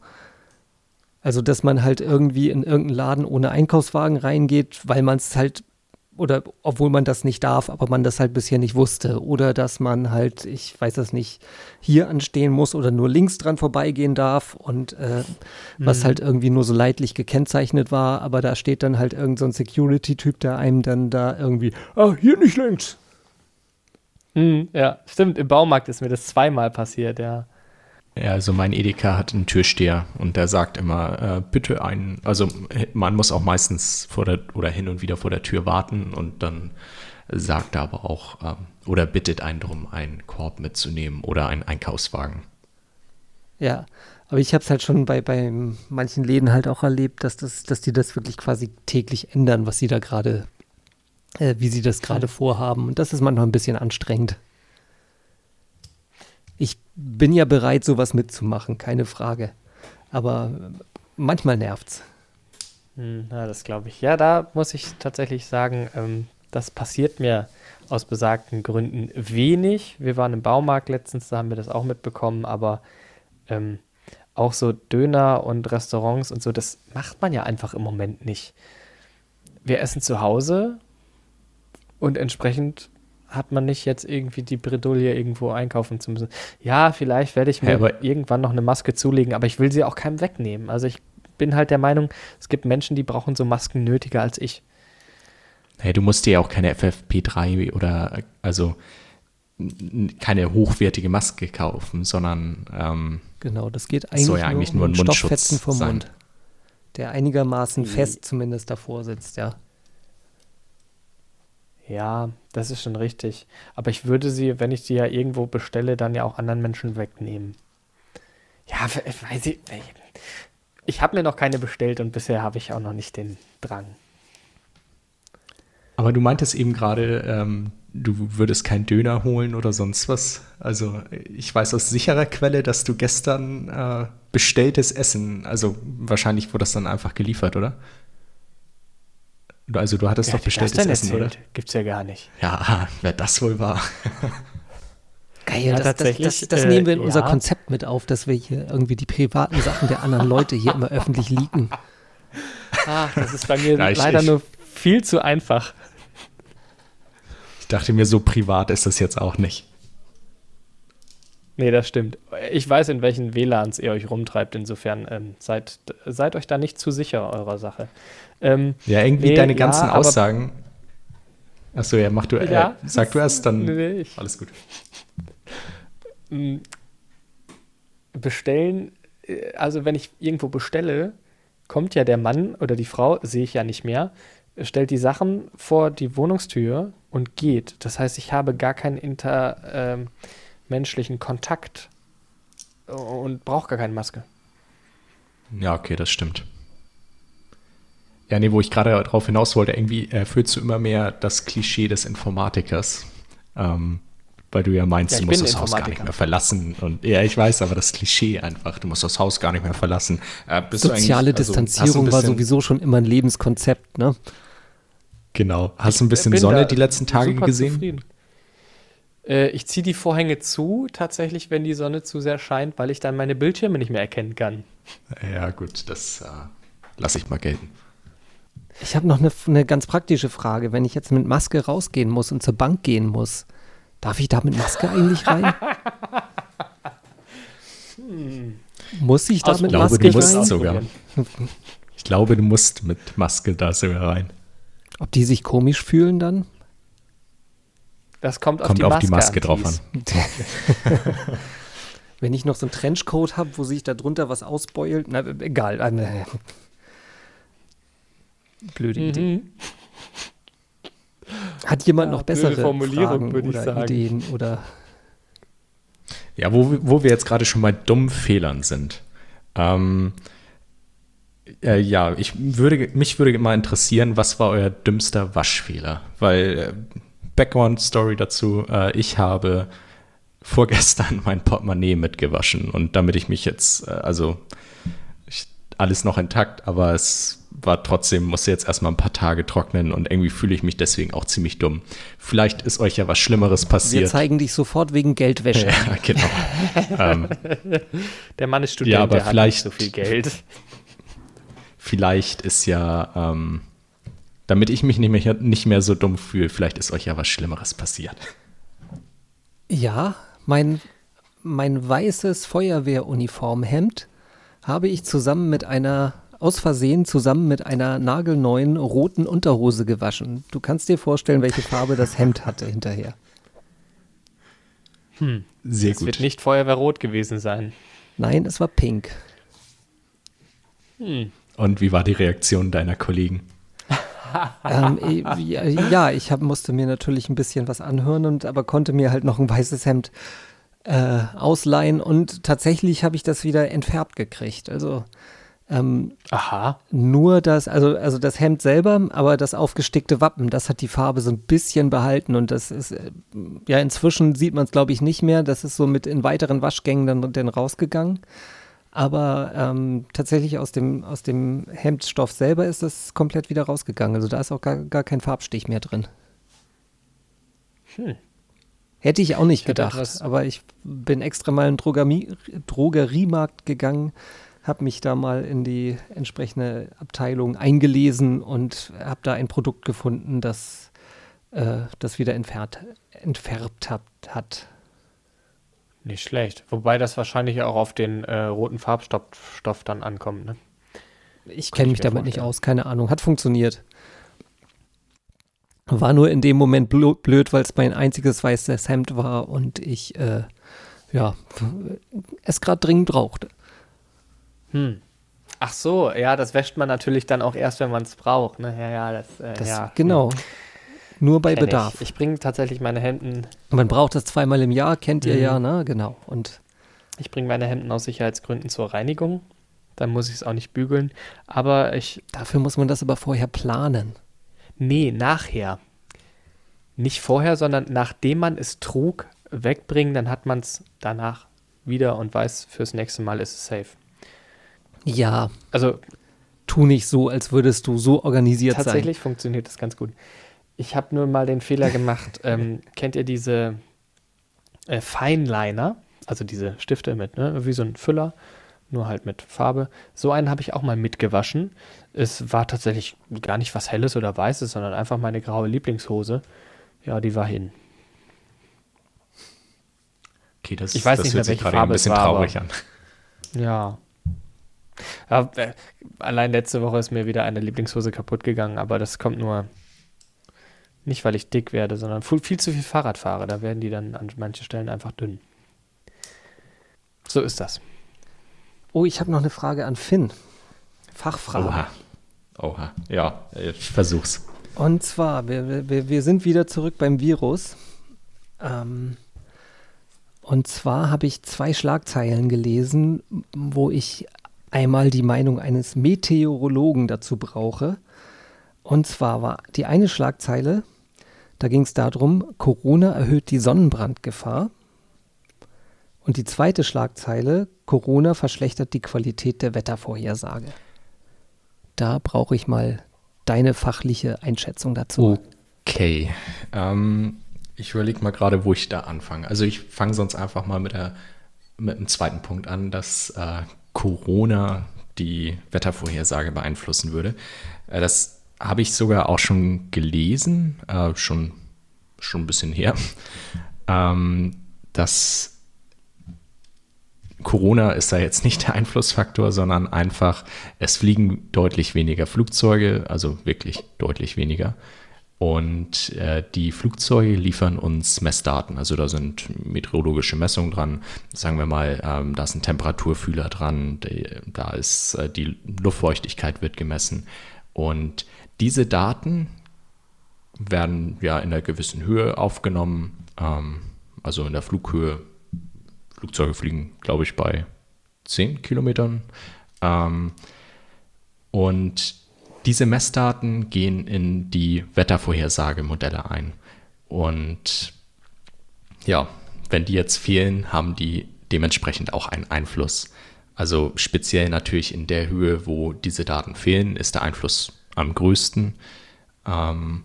Also, dass man halt irgendwie in irgendeinen Laden ohne Einkaufswagen reingeht, weil man es halt, oder obwohl man das nicht darf, aber man das halt bisher nicht wusste. Oder dass man halt, ich weiß das nicht, hier anstehen muss oder nur links dran vorbeigehen darf und äh, was halt irgendwie nur so leidlich gekennzeichnet war, aber da steht dann halt irgend so ein Security-Typ, der einem dann da irgendwie, ah, hier nicht links. hm, ja, stimmt. Im Baumarkt ist mir das zweimal passiert, ja. Ja, also mein Edeka hat einen Türsteher und der sagt immer, äh, bitte einen, also äh, man muss auch meistens vor der oder hin und wieder vor der Tür warten und dann sagt er aber auch ähm, oder bittet einen darum, einen Korb mitzunehmen oder einen Einkaufswagen. Ja, aber ich habe es halt schon bei, bei manchen Läden halt auch erlebt, dass, das, dass die das wirklich quasi täglich ändern, was sie da gerade, äh, wie sie das gerade vorhaben. Und das ist manchmal ein bisschen anstrengend. Bin ja bereit, sowas mitzumachen, keine Frage. Aber manchmal nervt's. Hm, das glaube ich. Ja, da muss ich tatsächlich sagen, ähm, das passiert mir aus besagten Gründen wenig. Wir waren im Baumarkt letztens, da haben wir das auch mitbekommen, aber ähm, auch so Döner und Restaurants und so, das macht man ja einfach im Moment nicht. Wir essen zu Hause und entsprechend hat man nicht jetzt irgendwie die Bredouille irgendwo einkaufen zu müssen. Ja, vielleicht werde ich mir Ja, aber- irgendwann noch eine Maske zulegen, aber ich will sie auch keinem wegnehmen. Also ich bin halt der Meinung, es gibt Menschen, die brauchen so Masken nötiger als ich. Hey, du musst dir ja auch keine FFP3 oder also keine hochwertige Maske kaufen, sondern ähm, Genau, das geht eigentlich, soll ja eigentlich nur nur ein einen Mundschutz Stofffetzen vom sein. Mund, der einigermaßen fest zumindest davor sitzt, ja. Ja, das ist schon richtig. Aber ich würde sie, wenn ich sie ja irgendwo bestelle, dann ja auch anderen Menschen wegnehmen. Ja, we- weiß ich. Ich habe mir noch keine bestellt und bisher habe ich auch noch nicht den Drang. Aber du meintest eben gerade, ähm, du würdest keinen Döner holen oder sonst was. Also ich weiß aus sicherer Quelle, dass du gestern äh, bestelltes Essen, also wahrscheinlich wurde das dann einfach geliefert, oder? Also du hattest doch bestelltes Essen, oder? Gibt's ja gar nicht. Ja, wer das wohl war. Geil, Ja, das, das, tatsächlich, das, das äh, nehmen wir in unser ja. Konzept mit auf, dass wir hier irgendwie die privaten Sachen der anderen Leute hier immer öffentlich leaken. Ach, das ist bei mir Ja, ich- leider ich- nur viel zu einfach. Ich dachte mir, so privat ist das jetzt auch nicht. Nee, das stimmt. Ich weiß, in welchen WLANs ihr euch rumtreibt. Insofern ähm, seid, seid euch da nicht zu sicher eurer Sache. Ähm, Ja, irgendwie Nee, deine ja, ganzen aber- Aussagen. Achso, ja, mach du, äh, Ja. sag du erst, dann nee, ich, alles gut. m, bestellen, äh, also wenn ich irgendwo bestelle, kommt ja der Mann oder die Frau, sehe ich ja nicht mehr, stellt die Sachen vor die Wohnungstür und geht. Das heißt, ich habe gar keinen intermenschlichen Kontakt und brauche gar keine Maske. Ja, okay, das stimmt. Ja, nee, wo ich gerade drauf hinaus wollte, irgendwie erfüllst du immer mehr das Klischee des Informatikers. Ähm, weil du ja meinst, Ja, ich du musst das Haus gar nicht mehr verlassen. Und ja, ich weiß, aber das Klischee einfach, du musst das Haus gar nicht mehr verlassen. Äh, Soziale also, Distanzierung war sowieso schon immer ein Lebenskonzept, ne? Genau. Hast du ein bisschen Sonne die letzten Tage super gesehen? zufrieden. Äh, ich ziehe die Vorhänge zu, tatsächlich, wenn die Sonne zu sehr scheint, weil ich dann meine Bildschirme nicht mehr erkennen kann. Ja, gut, das äh, lasse ich mal gelten. Ich habe noch eine, eine ganz praktische Frage. Wenn ich jetzt mit Maske rausgehen muss und zur Bank gehen muss, darf ich da mit Maske eigentlich rein? Muss ich da Aus- mit Ich glaube, Maske du musst rein? sogar. Ich glaube, du musst mit Maske da sogar rein. Ob die sich komisch fühlen dann? Das kommt auf, Kommt die, auf Maske die Maske drauf an. Wenn ich noch so einen Trenchcoat habe, wo sich da drunter was ausbeult, na, egal. Blöde Idee. Mhm. Hat jemand Ja, noch bessere Formulierung, Fragen würde ich oder sagen. Ideen oder Ja, wo, wir- wo wir jetzt gerade schon bei dummen Fehlern sind. Ähm, äh, ja, ich würde, mich würde mal interessieren, was war euer dümmster Waschfehler? Weil, äh, Background-Story dazu, äh, ich habe vorgestern mein Portemonnaie mitgewaschen und damit ich mich jetzt, äh, also alles noch intakt, aber es war trotzdem, musste jetzt erstmal ein paar Tage trocknen und irgendwie fühle ich mich deswegen auch ziemlich dumm. Vielleicht ist euch ja was Schlimmeres wir passiert. zeigen dich sofort wegen Geldwäsche. Ja, genau. ähm, Der Mann ist Student, Ja, aber der hat vielleicht- nicht so viel Geld. vielleicht ist ja, ähm, damit ich mich nicht mehr, nicht mehr so dumm fühle, vielleicht ist euch ja was Schlimmeres passiert. Ja, mein, mein weißes Feuerwehruniformhemd habe ich zusammen mit einer, aus Versehen zusammen mit einer nagelneuen roten Unterhose gewaschen. Du kannst dir vorstellen, welche Farbe das Hemd hatte hinterher. Sehr Es gut. wird nicht Feuerwehrrot gewesen sein. Nein, es war pink. Und wie war die Reaktion deiner Kollegen? ähm, ja, ja, ich hab, musste mir natürlich ein bisschen was anhören und aber konnte mir halt noch ein weißes Hemd äh, ausleihen und tatsächlich habe ich das wieder entfärbt gekriegt. Also ähm, Aha. nur das, also, also das Hemd selber, aber das aufgestickte Wappen, das hat die Farbe so ein bisschen behalten und das ist, äh, ja, inzwischen sieht man es, glaube ich, nicht mehr. Das ist so mit in weiteren Waschgängen dann, dann rausgegangen. Aber ähm, tatsächlich aus dem, aus dem Hemdstoff selber ist das komplett wieder rausgegangen. Also da ist auch gar, gar kein Farbstich mehr drin. Hm. Hätte ich auch nicht Ich gedacht, aber ich bin extra mal in den Drogerie, Drogeriemarkt gegangen, habe mich da mal in die entsprechende Abteilung eingelesen und habe da ein Produkt gefunden, das äh, das wieder entfernt, entfärbt hat, hat. Nicht schlecht. Wobei das wahrscheinlich auch auf den äh, roten Farbstoff Stoff dann ankommt. Ne? Ich kenne ich mich damit nicht vorstellen. aus, keine Ahnung. Hat funktioniert. War nur in dem Moment blöd, weil es mein einziges weißes Hemd war und ich, äh, ja, es gerade dringend brauchte. Hm. Ach so, ja, das wäscht man natürlich dann auch erst, wenn man es braucht. Ne? Ja, ja, das, äh, Das, ja. Genau. Nur bei Kenn Bedarf. Ich, ich bringe tatsächlich meine Hemden, Man braucht das zweimal im Jahr, kennt ihr Mhm. ja, ne? Genau. Und ich bringe meine Hemden aus Sicherheitsgründen zur Reinigung. Dann muss ich es auch nicht bügeln. Aber ich, dafür muss man das aber vorher planen. Nee, nachher. Nicht vorher, sondern nachdem man es trug, wegbringen, dann hat man es danach wieder und weiß, fürs nächste Mal ist es safe. Ja, Also tu nicht so, als würdest du so organisiert Tatsächlich funktioniert das ganz gut. Ich habe nur mal den Fehler gemacht. ähm, kennt ihr diese äh, Fineliner? Also diese Stifte mit, ne? Wie so ein Füller, nur halt mit Farbe. So einen habe ich auch mal mitgewaschen. Es war tatsächlich gar nicht was Helles oder Weißes, sondern einfach meine graue Lieblingshose. Ja, die war hin. Okay, das, Ich weiß das nicht hört mehr, sich welche gerade ein Farbe es bisschen war, traurig an. Ja. ja äh, allein letzte Woche ist mir wieder eine Lieblingshose kaputt gegangen, aber das kommt nur nicht, weil ich dick werde, sondern viel, viel zu viel Fahrrad fahre. Da werden die dann an manchen Stellen einfach dünn. So ist das. Oh, ich habe noch eine Frage an Finn. Fachfrage. Oha. Oha. Ja, ich versuch's. Und zwar, wir, wir, wir sind wieder zurück beim Virus. Ähm, und zwar habe ich zwei Schlagzeilen gelesen, wo ich einmal die Meinung eines Meteorologen dazu brauche. Und zwar war die eine Schlagzeile, da ging es darum, Corona erhöht die Sonnenbrandgefahr. Und die zweite Schlagzeile, Corona verschlechtert die Qualität der Wettervorhersage. Da brauche ich mal deine fachliche Einschätzung dazu. Okay. Ähm, ich überlege mal gerade, wo ich da anfange. Also ich fange sonst einfach mal mit, der, mit dem zweiten Punkt an, dass äh, Corona die Wettervorhersage beeinflussen würde. Äh, das habe ich sogar auch schon gelesen, äh, schon, schon ein bisschen her, ähm, dass Corona ist da jetzt nicht der Einflussfaktor, sondern einfach, es fliegen deutlich weniger Flugzeuge, also wirklich deutlich weniger. Und äh, die Flugzeuge liefern uns Messdaten. Also da sind meteorologische Messungen dran. Sagen wir mal, ähm, da ist ein Temperaturfühler dran, die, da ist äh, die Luftfeuchtigkeit wird gemessen. Und diese Daten werden ja in einer gewissen Höhe aufgenommen, ähm, also in der Flughöhe. Flugzeuge fliegen, glaube ich, bei 10 Kilometern. Ähm, und diese Messdaten gehen in die Wettervorhersagemodelle ein. Und ja, wenn die jetzt fehlen, haben die dementsprechend auch einen Einfluss. Also speziell natürlich in der Höhe, wo diese Daten fehlen, ist der Einfluss am größten. Ähm,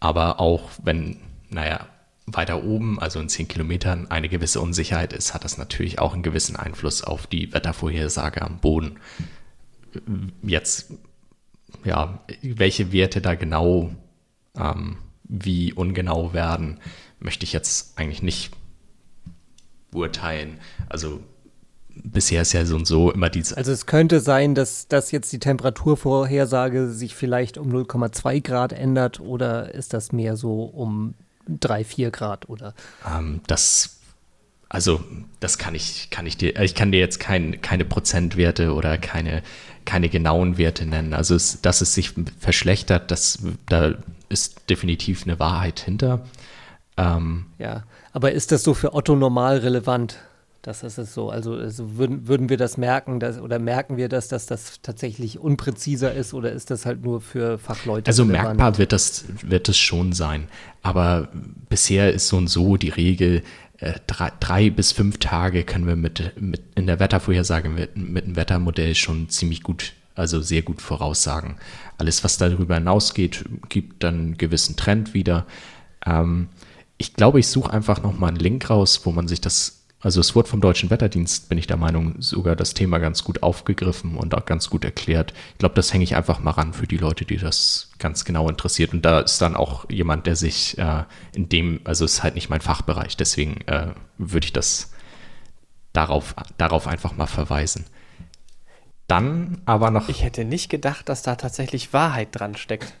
aber auch wenn, naja, weiter oben, also in 10 Kilometern, eine gewisse Unsicherheit ist, hat das natürlich auch einen gewissen Einfluss auf die Wettervorhersage am Boden. Jetzt ja, welche Werte da genau ähm, wie ungenau werden, möchte ich jetzt eigentlich nicht beurteilen. Also bisher ist ja so und so immer diese. Also es könnte sein, dass, dass jetzt die Temperaturvorhersage sich vielleicht um 0,2 Grad ändert oder ist das mehr so um 3, 4 Grad oder? Ähm, das also das kann ich, kann ich dir, ich kann dir jetzt kein, keine Prozentwerte oder keine keine genauen Werte nennen. Also, es, dass es sich verschlechtert, das, da ist definitiv eine Wahrheit hinter. Ähm, ja, aber ist das so für Otto normal relevant? Das ist es so. Also, also würden, würden wir das merken, dass, oder merken wir das, dass das tatsächlich unpräziser ist oder ist das halt nur für Fachleute? Also relevant? merkbar wird das, wird es schon sein. Aber bisher ist so und so die Regel, äh, drei, drei, bis fünf Tage können wir mit, mit in der Wettervorhersage mit, mit einem Wettermodell schon ziemlich gut, also sehr gut voraussagen. Alles, was darüber hinausgeht, gibt dann einen gewissen Trend wieder. Ähm, ich glaube, ich suche einfach nochmal einen Link raus, wo man sich das also es wurde vom Deutschen Wetterdienst, bin ich der Meinung, sogar das Thema ganz gut aufgegriffen und auch ganz gut erklärt. Ich glaube, das hänge ich einfach mal ran für die Leute, die das ganz genau interessiert. Und da ist dann auch jemand, der sich äh, in dem, also es ist halt nicht mein Fachbereich, deswegen äh, würde ich das darauf, darauf einfach mal verweisen. Dann aber noch. Ich hätte nicht gedacht, dass da tatsächlich Wahrheit dran steckt.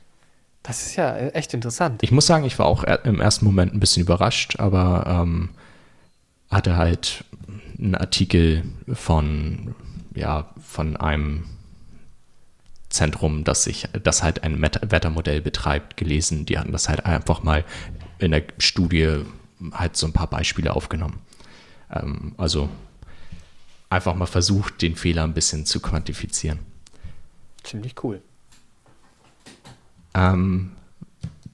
Das ist ja äh, echt interessant. Ich muss sagen, ich war auch im ersten Moment ein bisschen überrascht, aber ähm, hatte halt einen Artikel von, ja, von einem Zentrum, das sich, das halt ein Wettermodell betreibt, gelesen. Die hatten das halt einfach mal in der Studie halt so ein paar Beispiele aufgenommen. Ähm, also einfach mal versucht, den Fehler ein bisschen zu quantifizieren. Ziemlich cool. Ähm,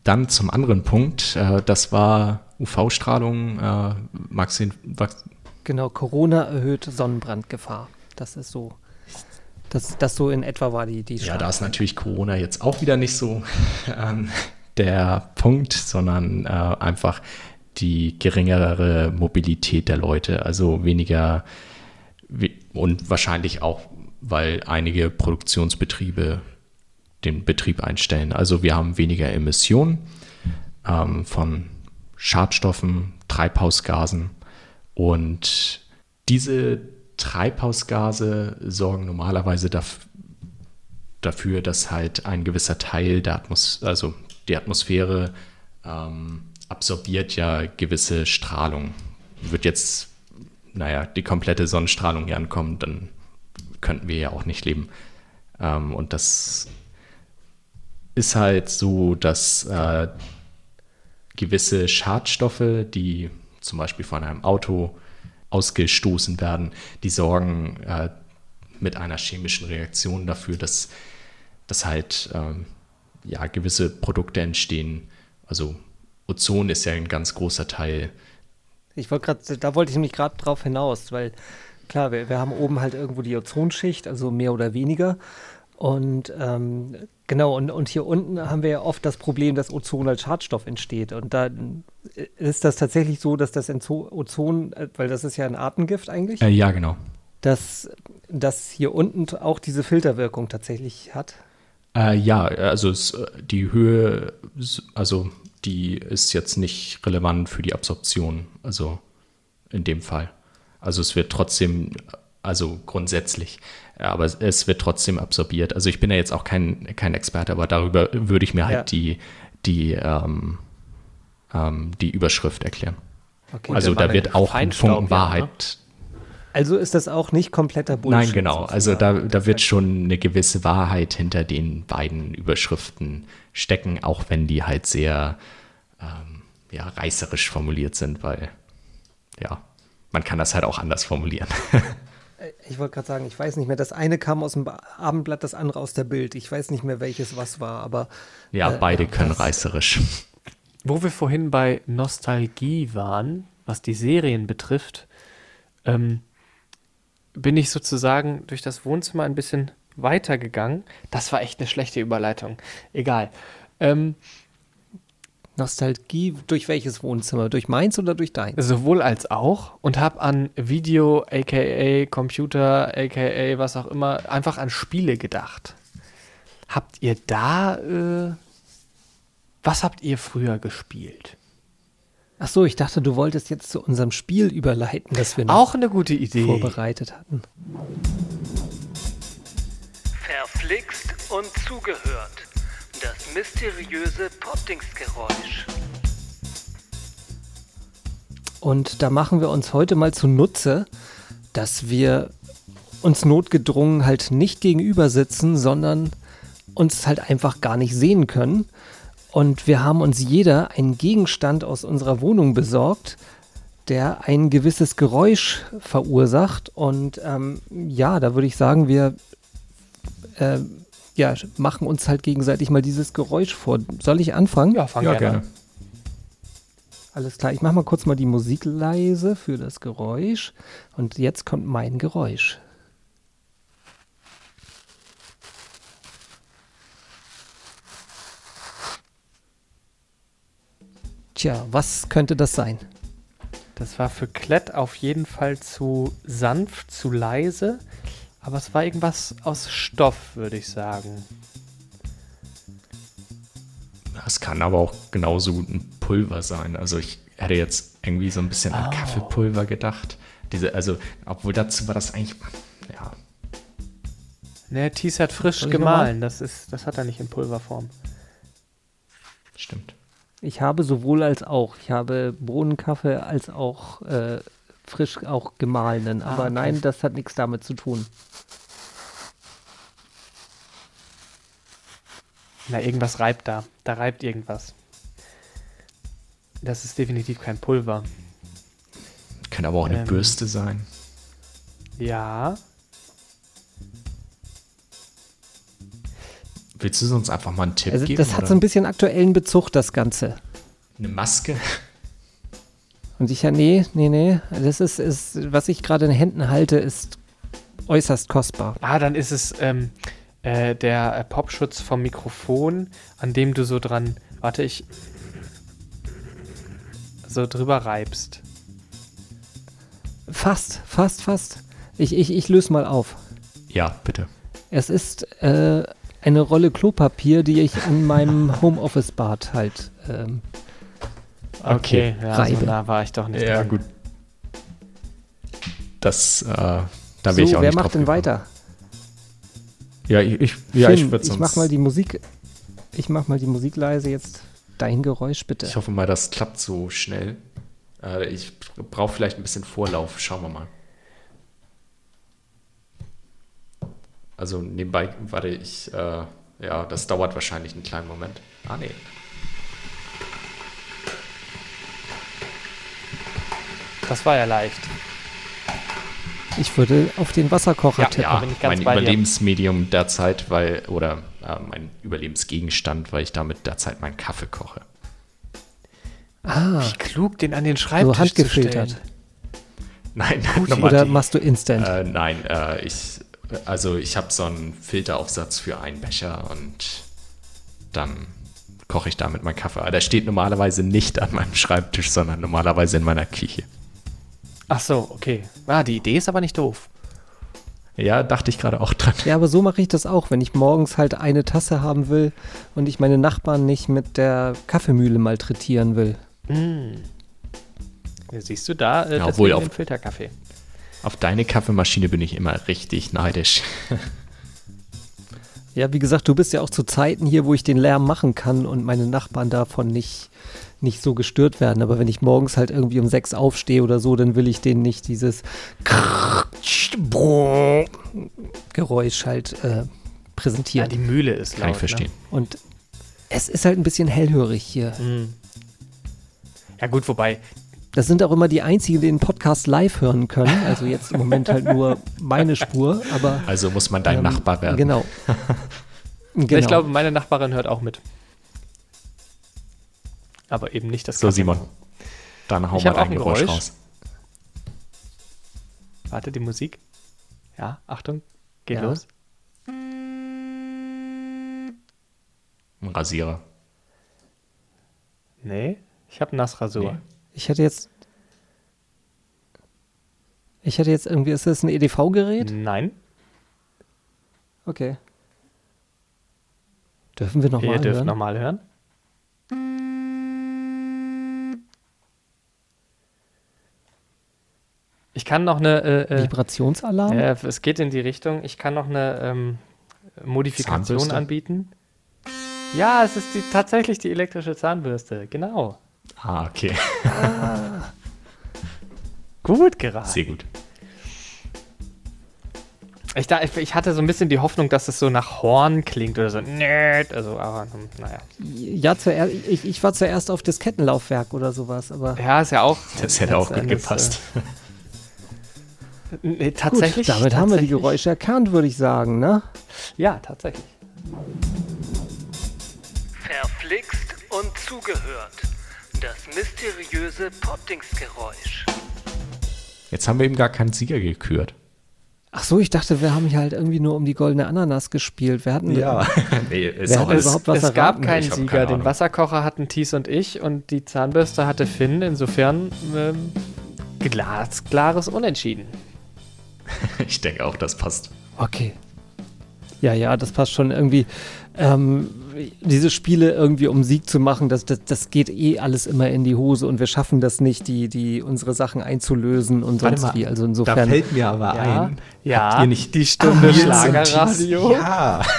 dann zum anderen Punkt, äh, das war UV-Strahlung, äh, Maxin, Genau, Corona erhöht Sonnenbrandgefahr. Das ist so. Das, das so in etwa war die, die Ja, da ist natürlich Corona jetzt auch wieder nicht so ähm, der Punkt, sondern äh, einfach die geringere Mobilität der Leute, also weniger und wahrscheinlich auch, weil einige Produktionsbetriebe den Betrieb einstellen. Also wir haben weniger Emissionen ähm, von Schadstoffen, Treibhausgasen. Und diese Treibhausgase sorgen normalerweise dafür, dass halt ein gewisser Teil der Atmosphäre, also die Atmosphäre ähm, absorbiert ja gewisse Strahlung. Wird jetzt, naja, die komplette Sonnenstrahlung hier ankommen, dann könnten wir ja auch nicht leben. Ähm, und das ist halt so, dass äh, gewisse Schadstoffe, die zum Beispiel von einem Auto ausgestoßen werden, die sorgen äh, mit einer chemischen Reaktion dafür, dass, dass halt ähm, ja, gewisse Produkte entstehen. Also Ozon ist ja ein ganz großer Teil. Ich wollte gerade, da wollte ich nämlich gerade drauf hinaus, weil klar, wir, wir haben oben halt irgendwo die Ozonschicht, also mehr oder weniger. Und ähm, genau, und, und hier unten haben wir ja oft das Problem, dass Ozon als Schadstoff entsteht. Und da ist das tatsächlich so, dass das Ozon, äh, weil das ist ja ein Atemgift eigentlich. Äh, ja, genau. Dass das hier unten auch diese Filterwirkung tatsächlich hat. Äh, ja, also es, die Höhe, also die ist jetzt nicht relevant für die Absorption, also in dem Fall. Also es wird trotzdem, also grundsätzlich, aber es, es wird trotzdem absorbiert. Also ich bin ja jetzt auch kein, kein Experte, aber darüber würde ich mir halt Ja. die, die, ähm, ähm, die Überschrift erklären. Okay. also da wird auch ein Funken ja, ne? Wahrheit. Also ist das auch nicht kompletter Bullshit. Nein, genau. Also da, da wird schon eine gewisse Wahrheit hinter den beiden Überschriften stecken, auch wenn die halt sehr ähm, ja, reißerisch formuliert sind, weil ja, man kann das halt auch anders formulieren. Ich wollte gerade sagen, ich weiß nicht mehr. Das eine kam aus dem Abendblatt, das andere aus der Bild. Ich weiß nicht mehr, welches was war, aber ja, Äh, beide können das- reißerisch. Wo wir vorhin bei Nostalgie waren, was die Serien betrifft, ähm, bin ich sozusagen durch das Wohnzimmer ein bisschen weitergegangen. Das war echt eine schlechte Überleitung. Egal. Ähm, Nostalgie durch welches Wohnzimmer? Durch meins oder durch dein? sowohl als auch und habe an Video, aka Computer, aka was auch immer, einfach an Spiele gedacht. Habt ihr da, äh, was habt ihr früher gespielt? Ach so, ich dachte, du wolltest jetzt zu unserem Spiel überleiten, das wir noch Auch eine gute Idee. vorbereitet hatten. Verflixt und zugehört. Das mysteriöse Pottingsgeräusch. Und da machen wir uns heute mal zunutze, dass wir uns notgedrungen halt nicht gegenüber sitzen, sondern uns halt einfach gar nicht sehen können. Und wir haben uns jeder einen Gegenstand aus unserer Wohnung besorgt, der ein gewisses Geräusch verursacht. Und ähm, ja, da würde ich sagen, wir äh, ja, machen uns halt gegenseitig mal dieses Geräusch vor. Soll ich anfangen? Ja, fang gerne. an. Alles klar, ich mache mal kurz mal die Musik leise für das Geräusch. Und jetzt kommt mein Geräusch. Tja, was könnte das sein? Das war für Klett auf jeden Fall zu sanft, zu leise. Aber es war irgendwas aus Stoff, würde ich sagen. Das kann aber auch genauso gut ein Pulver sein. Also ich hätte jetzt irgendwie so ein bisschen an Oh. Kaffeepulver gedacht. Diese, also, obwohl dazu war das eigentlich, ja, Ne, Thies hat frisch Soll gemahlen. Das, ist, das hat er nicht in Pulverform. stimmt. Ich habe sowohl als auch. Ich habe Bohnenkaffee als auch äh, frisch auch gemahlenen. Ah, Aber okay. nein, das hat nichts damit zu tun. Na, irgendwas reibt da. Da reibt irgendwas. Das ist definitiv kein Pulver. Könnte aber auch eine Ähm. Bürste sein. Ja. Willst du uns einfach mal einen Tipp Also geben? das hat oder? so ein bisschen aktuellen Bezug, das Ganze. eine Maske? Und ich ja, nee, nee, nee. Das ist, ist was ich gerade in den Händen halte, ist äußerst kostbar. Ah, dann ist es ähm, äh, der äh, Popschutz vom Mikrofon, an dem du so dran, warte, ich so drüber reibst. Fast, fast, fast. Ich, ich, ich löse mal auf. Ja, bitte. Es ist äh, eine Rolle Klopapier, die ich an meinem Homeoffice-Bad halt. Ähm, Okay, ja, so Reibe. nah war ich doch nicht. Ja, dran. gut. Das, äh, da so, will ich auch wer nicht macht denn gekommen. weiter? Ja, ich, ich, ja, Finn, ich würde ich sonst. mach mal die Musik. Ich mach mal die Musik leise jetzt. Dein Geräusch bitte. Ich hoffe mal, das klappt so schnell. Äh, ich brauche vielleicht ein bisschen Vorlauf. Schauen wir mal. Also nebenbei, warte, ich, äh, ja, das dauert wahrscheinlich einen kleinen Moment. Ah, nee. Das war ja leicht. Ich würde auf den Wasserkocher Ja, tippen. Ja, bin ich ganz mein bei dir. Überlebensmedium derzeit, weil, oder äh, mein Überlebensgegenstand, weil ich damit derzeit meinen Kaffee koche. Ah, Wie klug, den an den Schreibtisch so zu stellen. Nein, Oder nochmal. machst du Instant? Äh, nein, äh, ich, also ich habe so einen Filteraufsatz für einen Becher und dann koche ich damit meinen Kaffee. Aber Der steht normalerweise nicht an meinem Schreibtisch, sondern normalerweise in meiner Küche. Ach so, okay. Ah, die Idee ist aber nicht doof. Ja, dachte ich gerade auch dran. Ja, aber so mache ich das auch, wenn ich morgens halt eine Tasse haben will und ich meine Nachbarn nicht mit der Kaffeemühle malträtieren will. Hm. Ja, siehst du da, äh, Ja, obwohl auf- Filterkaffee. Auf deine Kaffeemaschine bin ich immer richtig neidisch. Ja, wie gesagt, du bist ja auch zu Zeiten hier, wo ich den Lärm machen kann und meine Nachbarn davon nicht, nicht so gestört werden. Aber wenn ich morgens halt irgendwie um sechs aufstehe oder so, dann will ich denen nicht dieses Geräusch halt äh, Ja, präsentieren. die Mühle ist laut. Kann ich verstehen. und es ist halt ein bisschen hellhörig hier. Ne? Mhm. Ja gut, wobei, Das sind auch immer die einzigen, die den Podcast live hören können. Also jetzt im Moment halt nur meine Spur, aber Also muss man dein ähm, Nachbar werden. Genau. genau. ich glaube, meine Nachbarin hört auch mit. Aber eben nicht das So, Kaffee Simon. Dann hau Ich mal dein ein Geräusch, Geräusch. raus. Warte, die Musik. Ja, Achtung, geht Ja. los. Ein Rasierer. Nee, ich habe Nassrasur. Nee. Ich hätte jetzt. Ich hätte jetzt irgendwie, ist das ein EDV-Gerät? Nein, Okay. Dürfen wir nochmal ihr dürft hören? nochmal hören. Ich kann noch eine. Äh, äh, Vibrationsalarm? äh, es geht in die Richtung. Ich kann noch eine ähm, Modifikation Zahnbürste? anbieten. Ja, es ist die, tatsächlich die elektrische Zahnbürste. Genau. Ah, okay. Gut geraten. Sehr gut. Ich, da, ich, hatte so ein bisschen die Hoffnung, dass es so nach Horn klingt oder so. Nerd. Also, aber hm, naja. Ja, zuerst, ich, ich war zuerst auf Diskettenlaufwerk oder sowas, aber Ja, ist ja auch. Das hätte auch gut Endes, gepasst. Äh, nee, gut, tatsächlich. damit haben wir die tatsächlich- Geräusche erkannt, würde ich sagen, ne? Ja, tatsächlich. Verflixt und zugehört. Das mysteriöse Pottingsgeräusch. Jetzt haben wir eben gar keinen Sieger gekürt. Ach so, ich dachte, wir haben hier halt irgendwie nur um die goldene Ananas gespielt. Wir hatten nee, ist auch alles. überhaupt was es gab keinen Sieger. keine Den. Wasserkocher hatten Thies und ich und die Zahnbürste hatte Finn. Insofern ähm, glasklares Unentschieden. Ich denke auch, das passt. Okay. Ja, ja, das passt schon irgendwie. Ähm, diese Spiele irgendwie um Sieg zu machen, das, das, das geht eh alles immer in die Hose und wir schaffen das nicht, die, die unsere Sachen einzulösen und Warte sonst mal, wie. Also Da insofern. fällt mir aber Ja, ein. ja, habt ihr nicht die Stunde Nils und Schlagerradio. Ja.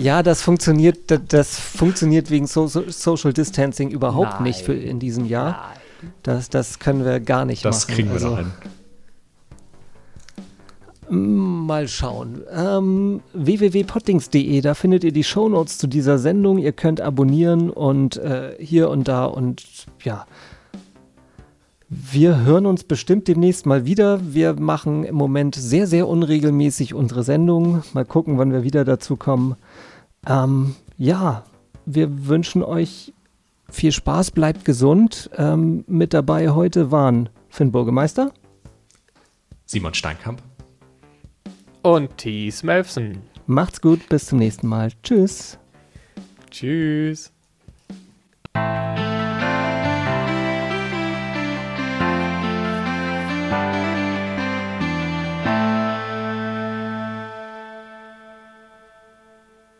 Ja, das funktioniert, das, das funktioniert wegen so so Social Distancing überhaupt Nein. nicht für in diesem Jahr. Das, das können wir gar nicht Das machen. kriegen wir also, noch hin. Mal schauen. Ähm, www.pottings.de, da findet ihr die Shownotes zu dieser Sendung. Ihr könnt abonnieren und äh, hier und da und ja. Wir hören uns bestimmt demnächst mal wieder. Wir machen im Moment sehr, sehr unregelmäßig unsere Sendung. Mal gucken, wann wir wieder dazu kommen. Ähm, ja, wir wünschen euch viel Spaß, bleibt gesund. Ähm, mit dabei heute waren Finn Burgemeister. Simon Steinkamp und Thies Melfsen. Macht's gut, bis zum nächsten Mal. Tschüss. Tschüss.